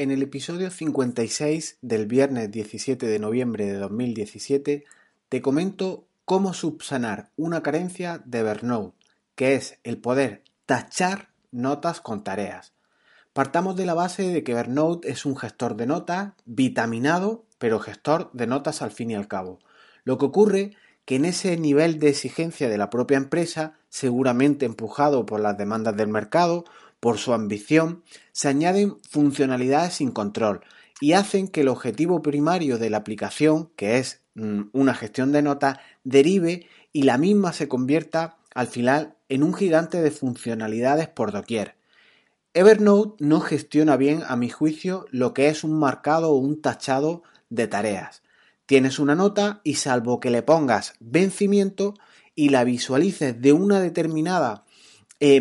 En el episodio 56 del viernes 17 de noviembre de 2017 te comento cómo subsanar una carencia de Evernote, que es el poder tachar notas con tareas. Partamos de la base de que Evernote es un gestor de notas vitaminado, pero gestor de notas al fin y al cabo. Lo que ocurre que en ese nivel de exigencia de la propia empresa, seguramente empujado por las demandas del mercado, por su ambición, se añaden funcionalidades sin control y hacen que el objetivo primario de la aplicación, que es mm, una gestión de notas, derive y la misma se convierta al final en un gigante de funcionalidades por doquier. Evernote no gestiona bien, a mi juicio, lo que es un marcado o un tachado de tareas. Tienes una nota y salvo que le pongas vencimiento y la visualices de una determinada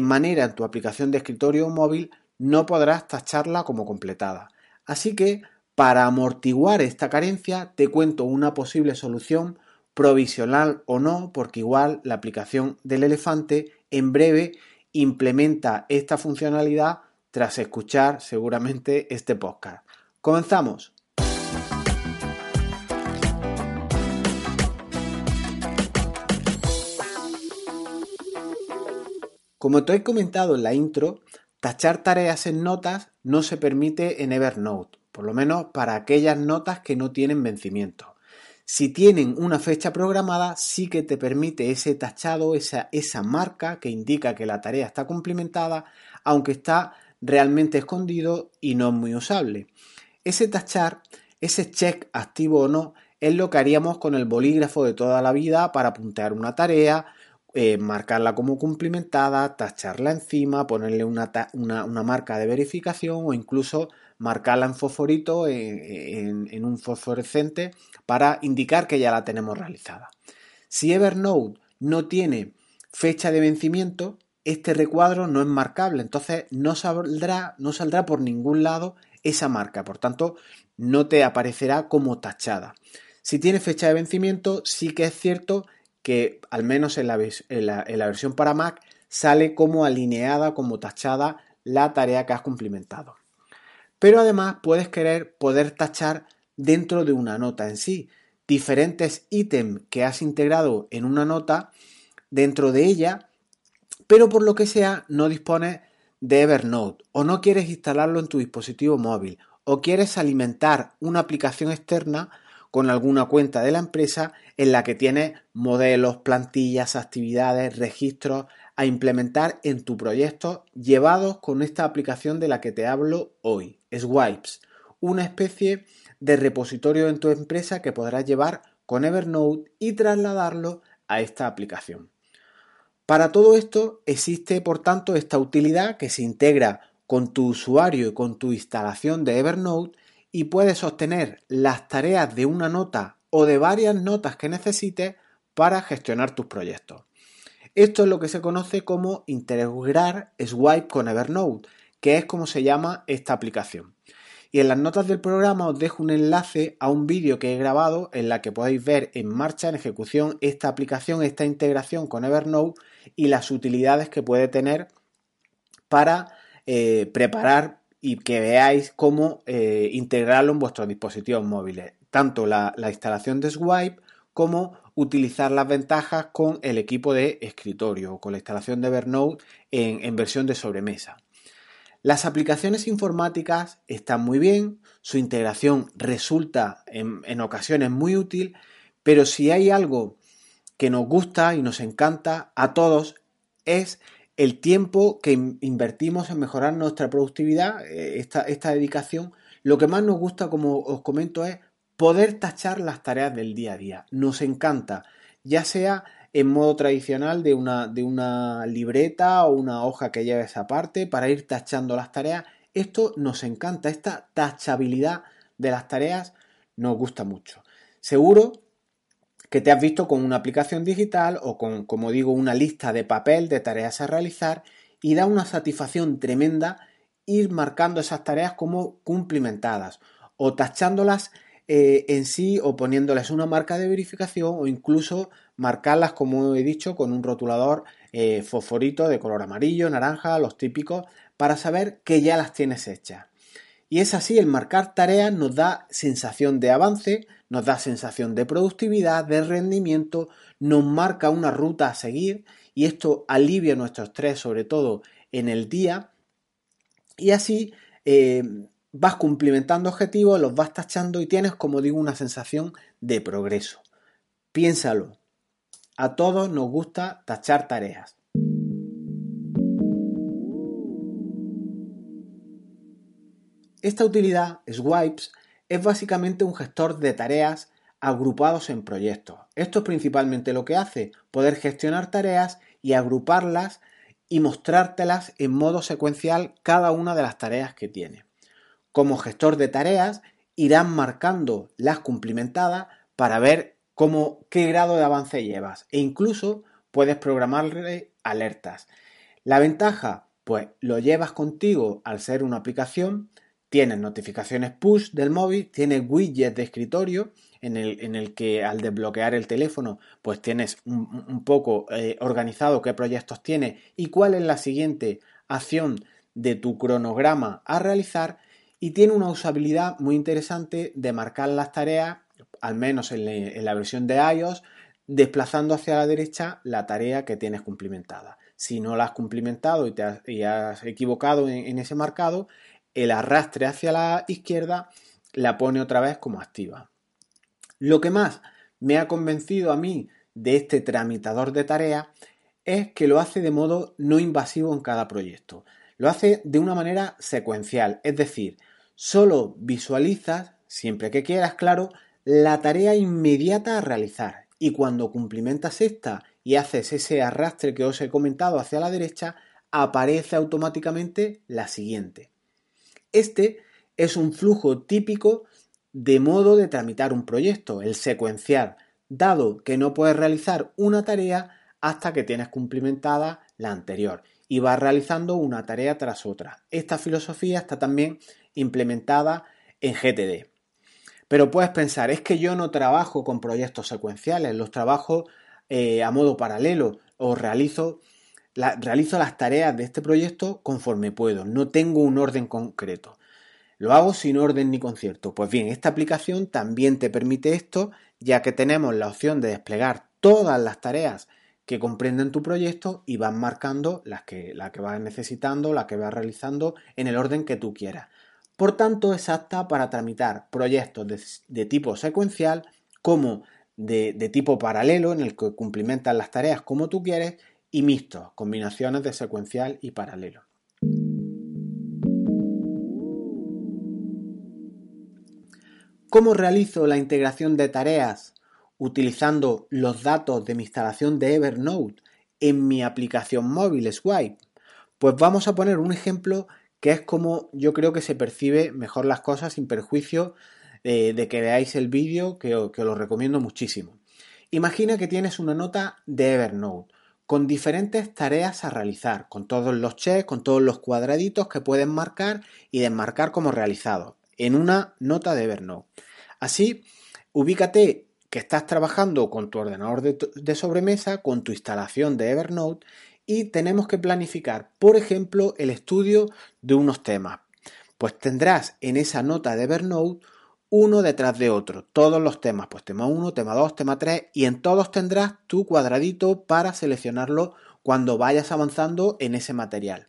manera en tu aplicación de escritorio móvil no podrás tacharla como completada. Así que para amortiguar esta carencia te cuento una posible solución provisional o no, porque igual la aplicación del elefante en breve implementa esta funcionalidad tras escuchar seguramente este podcast. Comenzamos. Como te he comentado en la intro, tachar tareas en notas no se permite en Evernote, por lo menos para aquellas notas que no tienen vencimiento. Si tienen una fecha programada, sí que te permite ese tachado, esa, marca que indica que la tarea está cumplimentada, aunque está realmente escondido y no es muy usable. Ese tachar, ese check activo o no, es lo que haríamos con el bolígrafo de toda la vida para apuntar una tarea, eh, marcarla como cumplimentada, tacharla encima, ponerle una, marca de verificación o incluso marcarla en fosforito en, un fosforescente para indicar que ya la tenemos realizada. Si Evernote no tiene fecha de vencimiento, este recuadro no es marcable, entonces no saldrá, no saldrá por ningún lado esa marca, por tanto no te aparecerá como tachada. Si tiene fecha de vencimiento, sí que es cierto que al menos en la, versión para Mac sale como alineada, como tachada la tarea que has cumplimentado. Pero además puedes querer poder tachar dentro de una nota en sí, diferentes ítems que has integrado en una nota dentro de ella, pero por lo que sea no dispones de Evernote o no quieres instalarlo en tu dispositivo móvil o quieres alimentar una aplicación externa con alguna cuenta de la empresa en la que tienes modelos, plantillas, actividades, registros a implementar en tu proyecto llevados con esta aplicación de la que te hablo hoy, Swipes, una especie de repositorio en tu empresa que podrás llevar con Evernote y trasladarlo a esta aplicación. Para todo esto existe, por tanto, esta utilidad que se integra con tu usuario y con tu instalación de Evernote y puedes obtener las tareas de una nota o de varias notas que necesites para gestionar tus proyectos. Esto es lo que se conoce como integrar Swipe con Evernote, que es como se llama esta aplicación. Y en las notas del programa os dejo un enlace a un vídeo que he grabado en la que podéis ver en marcha, en ejecución, esta aplicación, esta integración con Evernote y las utilidades que puede tener para eh, preparar y que veáis cómo eh, integrarlo en vuestros dispositivos móviles, tanto la, instalación de Swipe como utilizar las ventajas con el equipo de escritorio o con la instalación de Evernote en, versión de sobremesa. Las aplicaciones informáticas están muy bien, su integración resulta en, en ocasiones muy útil, pero si hay algo que nos gusta y nos encanta a todos es el tiempo que invertimos en mejorar nuestra productividad, eh, esta, esta dedicación, lo que más nos gusta, como os comento, es poder tachar las tareas del día a día. Nos encanta, ya sea en modo tradicional de una, de una libreta o una hoja que lleves aparte para ir tachando las tareas. Esto nos encanta, esta tachabilidad de las tareas nos gusta mucho. Seguro que te has visto con una aplicación digital o con, como digo, una lista de papel de tareas a realizar y da una satisfacción tremenda ir marcando esas tareas como cumplimentadas o tachándolas eh, en sí o poniéndoles una marca de verificación o incluso marcarlas, como he dicho, con un rotulador eh, fosforito de color amarillo, naranja, los típicos, para saber que ya las tienes hechas. Y es así, el marcar tareas nos da sensación de avance, nos da sensación de productividad, de rendimiento, nos marca una ruta a seguir y esto alivia nuestro estrés, sobre todo en el día. Y así eh, vas cumplimentando objetivos, los vas tachando y tienes, como digo, una sensación de progreso. Piénsalo. A todos nos gusta tachar tareas. Esta utilidad, Swipes, es básicamente un gestor de tareas agrupados en proyectos. Esto es principalmente lo que hace, poder gestionar tareas y agruparlas y mostrártelas en modo secuencial cada una de las tareas que tiene. Como gestor de tareas, irán marcando las cumplimentadas para ver cómo, qué grado de avance llevas e incluso puedes programarle alertas. La ventaja, pues lo llevas contigo al ser una aplicación, tienes notificaciones push del móvil, tienes widgets de escritorio en el, en el que al desbloquear el teléfono pues tienes un, poco eh, organizado qué proyectos tienes y cuál es la siguiente acción de tu cronograma a realizar y tiene una usabilidad muy interesante de marcar las tareas, al menos en, la versión de iOS, desplazando hacia la derecha la tarea que tienes cumplimentada. Si no la has cumplimentado y te has, equivocado en ese marcado, el arrastre hacia la izquierda la pone otra vez como activa. Lo que más me ha convencido a mí de este tramitador de tareas es que lo hace de modo no invasivo en cada proyecto. Lo hace de una manera secuencial, es decir, solo visualizas, siempre que quieras, claro, la tarea inmediata a realizar y cuando cumplimentas esta y haces ese arrastre que os he comentado hacia la derecha, aparece automáticamente la siguiente. Este es un flujo típico de modo de tramitar un proyecto, el secuenciar, dado que no puedes realizar una tarea hasta que tienes cumplimentada la anterior y vas realizando una tarea tras otra. Esta filosofía está también implementada en GTD. Pero puedes pensar, es que yo no trabajo con proyectos secuenciales, los trabajo eh, a modo paralelo o realizo realizo las tareas de este proyecto conforme puedo, no tengo un orden concreto. Lo hago sin orden ni concierto. Pues bien, esta aplicación también te permite esto, ya que tenemos la opción de desplegar todas las tareas que comprenden tu proyecto y vas marcando las que, que vas necesitando, las que vas realizando en el orden que tú quieras. Por tanto, es apta para tramitar proyectos de, tipo secuencial como de, de, tipo paralelo, en el que cumplimentas las tareas como tú quieres, y mixtos, combinaciones de secuencial y paralelo. ¿Cómo realizo la integración de tareas utilizando los datos de mi instalación de Evernote en mi aplicación móvil Swipe? Pues vamos a poner un ejemplo que es como yo creo que se percibe mejor las cosas sin perjuicio eh, de que veáis el vídeo que, que os lo recomiendo muchísimo. Imagina que tienes una nota de Evernote con diferentes tareas a realizar, con todos los checks, con todos los cuadraditos que pueden marcar y desmarcar como realizados en una nota de Evernote. Así, ubícate que estás trabajando con tu ordenador de, de, sobremesa, con tu instalación de Evernote y tenemos que planificar, por ejemplo, el estudio de unos temas. Pues tendrás en esa nota de Evernote uno detrás de otro, todos los temas, pues tema 1, tema 2, tema 3, y en todos tendrás tu cuadradito para seleccionarlo cuando vayas avanzando en ese material.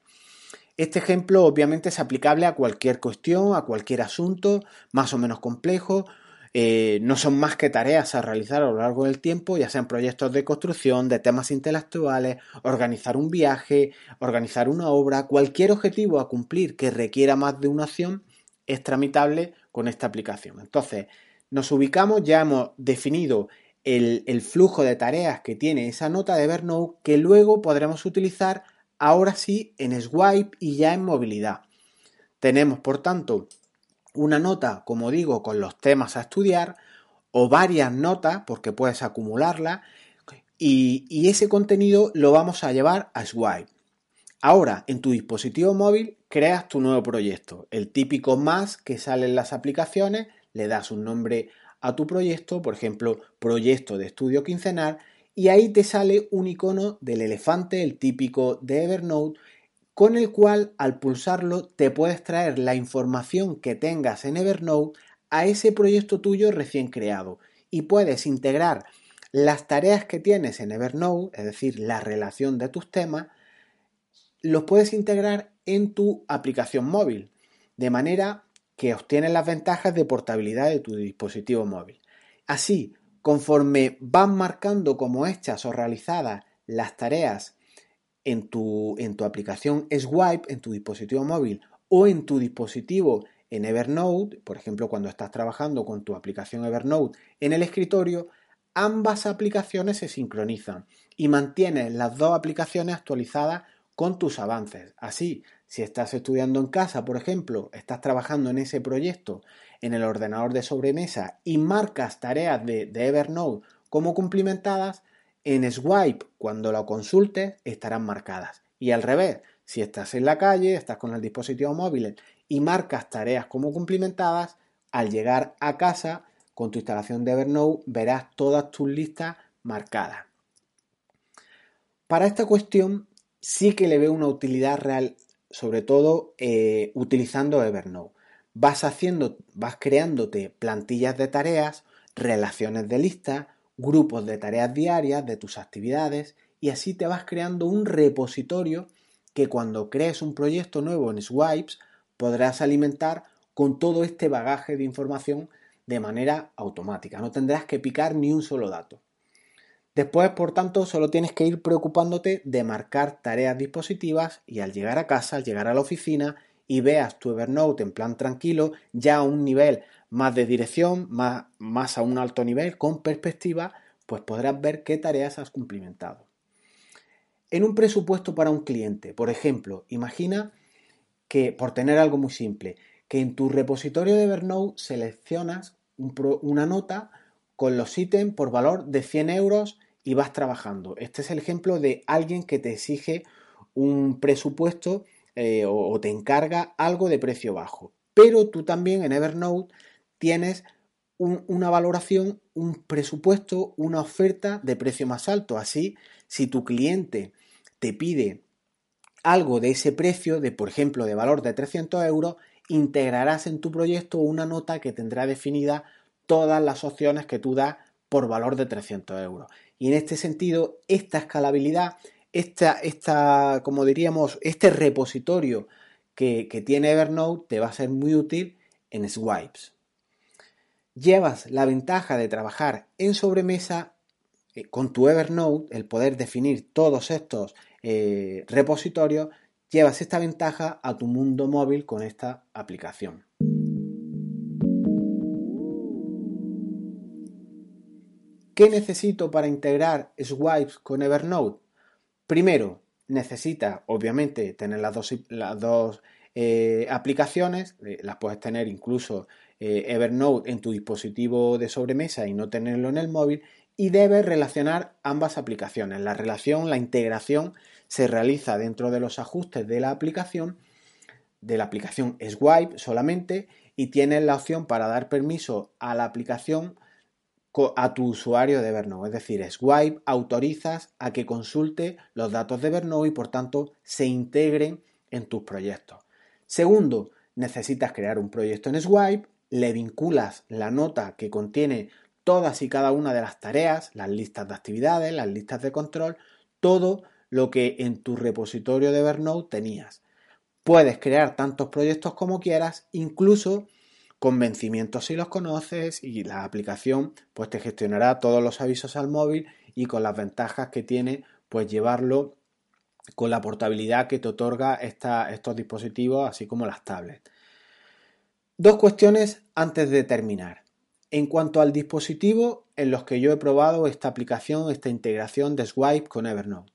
Este ejemplo obviamente es aplicable a cualquier cuestión, a cualquier asunto más o menos complejo. Eh, no son más que tareas a realizar a lo largo del tiempo, ya sean proyectos de construcción, de temas intelectuales, organizar un viaje, organizar una obra, cualquier objetivo a cumplir que requiera más de una acción es tramitable con esta aplicación. Entonces, nos ubicamos, ya hemos definido el, flujo de tareas que tiene esa nota de Evernote que luego podremos utilizar ahora sí en Swipe y ya en movilidad. Tenemos, por tanto, una nota, como digo, con los temas a estudiar o varias notas, porque puedes acumularlas, y, y ese contenido lo vamos a llevar a Swipe. Ahora, en tu dispositivo móvil, creas tu nuevo proyecto, el típico más que sale en las aplicaciones, le das un nombre a tu proyecto, por ejemplo, proyecto de estudio quincenal, y ahí te sale un icono del elefante, el típico de Evernote, con el cual al pulsarlo te puedes traer la información que tengas en Evernote a ese proyecto tuyo recién creado. Y puedes integrar las tareas que tienes en Evernote, es decir, la relación de tus temas, los puedes integrar en tu aplicación móvil, de manera que obtienes las ventajas de portabilidad de tu dispositivo móvil. Así, conforme van marcando como hechas o realizadas las tareas en tu, en tu aplicación Swipe, en tu dispositivo móvil o en tu dispositivo en Evernote, por ejemplo, cuando estás trabajando con tu aplicación Evernote en el escritorio, ambas aplicaciones se sincronizan y mantienes las dos aplicaciones actualizadas con tus avances. Así, si estás estudiando en casa, por ejemplo, estás trabajando en ese proyecto en el ordenador de sobremesa y marcas tareas de, de Evernote como cumplimentadas, en Swipe, cuando lo consultes, estarán marcadas. Y al revés, si estás en la calle, estás con el dispositivo móvil y marcas tareas como cumplimentadas, al llegar a casa con tu instalación de Evernote verás todas tus listas marcadas. Para esta cuestión sí que le veo una utilidad real, sobre todo eh, utilizando Evernote. Vas haciendo, vas creándote plantillas de tareas, relaciones de listas, grupos de tareas diarias de tus actividades y así te vas creando un repositorio que cuando crees un proyecto nuevo en Swipes podrás alimentar con todo este bagaje de información de manera automática. No tendrás que picar ni un solo dato. Después, por tanto, solo tienes que ir preocupándote de marcar tareas dispositivas y al llegar a casa, al llegar a la oficina y veas tu Evernote en plan tranquilo, ya a un nivel más de dirección, más, a un alto nivel, con perspectiva, pues podrás ver qué tareas has cumplimentado. En un presupuesto para un cliente, por ejemplo, imagina que, por tener algo muy simple, que en tu repositorio de Evernote seleccionas una nota con los ítems por valor de 100 euros y vas trabajando. Este es el ejemplo de alguien que te exige un presupuesto eh, o te encarga algo de precio bajo. Pero tú también en Evernote tienes una valoración, un presupuesto, una oferta de precio más alto. Así, si tu cliente te pide algo de ese precio, de por ejemplo de valor de 300 euros, integrarás en tu proyecto una nota que tendrá definida todas las opciones que tú das por valor de 300 euros. Y en este sentido, esta escalabilidad, esta, esta como diríamos, este repositorio que, que tiene Evernote te va a ser muy útil en Swipes llevas la ventaja de trabajar en sobremesa eh, con tu Evernote, el poder definir todos estos eh, repositorios, llevas esta ventaja a tu mundo móvil con esta aplicación. ¿Qué necesito para integrar Swipes con Evernote? Primero, necesita obviamente tener las dos, eh, aplicaciones, las puedes tener incluso eh, Evernote en tu dispositivo de sobremesa y no tenerlo en el móvil y debes relacionar ambas aplicaciones. La relación, la integración se realiza dentro de los ajustes de la aplicación, de la aplicación Swipe solamente y tienes la opción para dar permiso a la aplicación a tu usuario de Evernote. Es decir, Swipe autorizas a que consulte los datos de Evernote y por tanto se integren en tus proyectos. Segundo, necesitas crear un proyecto en Swipe le vinculas la nota que contiene todas y cada una de las tareas, las listas de actividades, las listas de control, todo lo que en tu repositorio de Evernote tenías. Puedes crear tantos proyectos como quieras, incluso con vencimientos si los conoces y la aplicación pues te gestionará todos los avisos al móvil y con las ventajas que tiene pues llevarlo con la portabilidad que te otorga estos dispositivos así como las tablets. Dos cuestiones antes de terminar. En cuanto al dispositivo en los que yo he probado esta aplicación, esta integración de Swipe con Evernote.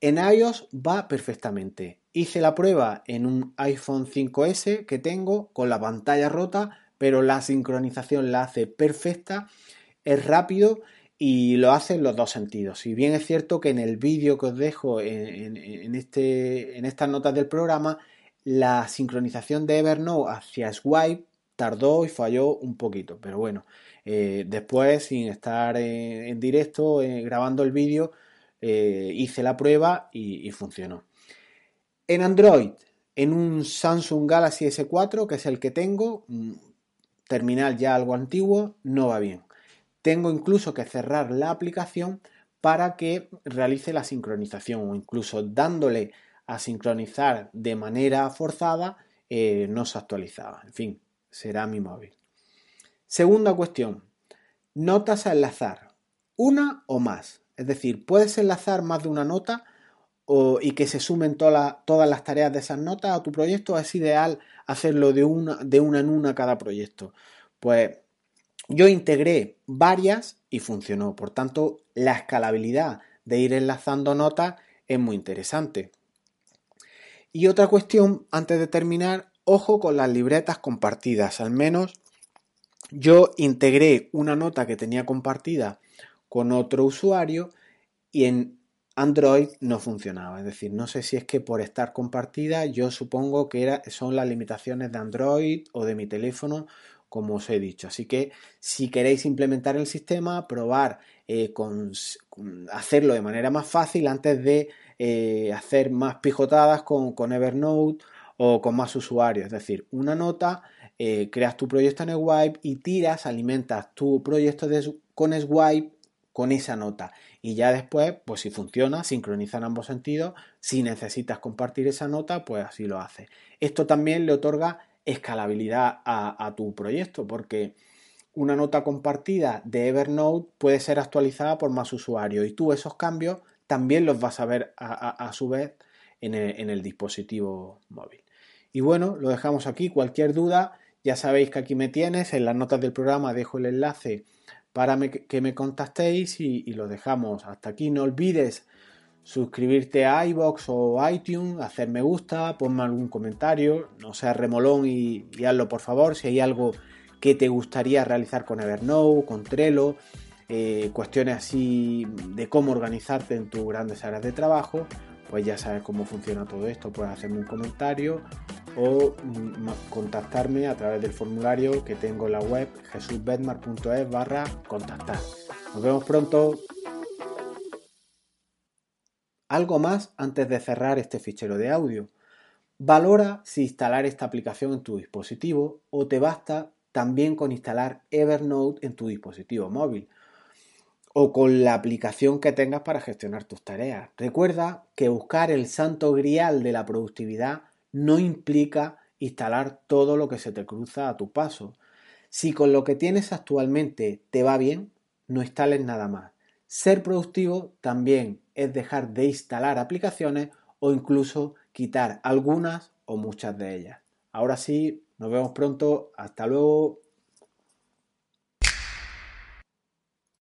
En iOS va perfectamente. Hice la prueba en un iPhone 5S que tengo con la pantalla rota, pero la sincronización la hace perfecta, es rápido y lo hace en los dos sentidos. Si bien es cierto que en el vídeo que os dejo en, este, en estas notas del programa la sincronización de Evernote hacia Swipe tardó y falló un poquito, pero bueno, eh, después sin estar en, directo eh, grabando el vídeo eh, hice la prueba y, funcionó. En Android, en un Samsung Galaxy S4, que es el que tengo, terminal ya algo antiguo, no va bien. Tengo incluso que cerrar la aplicación para que realice la sincronización o incluso dándole a sincronizar de manera forzada eh, no se actualizaba. En fin, será mi móvil. Segunda cuestión, notas a enlazar, una o más. Es decir, puedes enlazar más de una nota y que se sumen todas las tareas de esas notas a tu proyecto. Es ideal hacerlo de una, de una en una cada proyecto. Pues yo integré varias y funcionó. Por tanto, la escalabilidad de ir enlazando notas es muy interesante. Y otra cuestión, antes de terminar, ojo con las libretas compartidas. Al menos yo integré una nota que tenía compartida con otro usuario y en Android no funcionaba. Es decir, no sé si es que por estar compartida, yo supongo que era, son las limitaciones de Android o de mi teléfono, como os he dicho. Así que si queréis implementar el sistema, probar eh, hacerlo de manera más fácil antes de eh, hacer más pijotadas con, con, Evernote o con más usuarios. Es decir, una nota, eh, creas tu proyecto en Swipe y tiras, alimentas tu proyecto con Swipe con esa nota. Y ya después, pues si funciona, sincroniza en ambos sentidos. Si necesitas compartir esa nota, pues así lo hace. Esto también le otorga escalabilidad a, tu proyecto, porque una nota compartida de Evernote puede ser actualizada por más usuarios y tú esos cambios también los vas a ver a, su vez en el, en el, dispositivo móvil. Y bueno, lo dejamos aquí. Cualquier duda, ya sabéis que aquí me tienes. En las notas del programa dejo el enlace para que me contactéis y, lo dejamos hasta aquí. No olvides suscribirte a iBox o iTunes, hacer me gusta, ponme algún comentario, no seas remolón y, hazlo por favor. Si hay algo que te gustaría realizar con Evernote, con Trello, eh, cuestiones así de cómo organizarte en tus grandes áreas de trabajo, pues ya sabes cómo funciona todo esto. Puedes hacerme un comentario o mm, contactarme a través del formulario que tengo en la web jesusbedmar.es barra contactar. Nos vemos pronto. Algo más antes de cerrar este fichero de audio. Valora si instalar esta aplicación en tu dispositivo o te basta también con instalar Evernote en tu dispositivo móvil o con la aplicación que tengas para gestionar tus tareas. Recuerda que buscar el santo grial de la productividad no implica instalar todo lo que se te cruza a tu paso. Si con lo que tienes actualmente te va bien, no instales nada más. Ser productivo también es dejar de instalar aplicaciones o incluso quitar algunas o muchas de ellas. Ahora sí, nos vemos pronto. Hasta luego.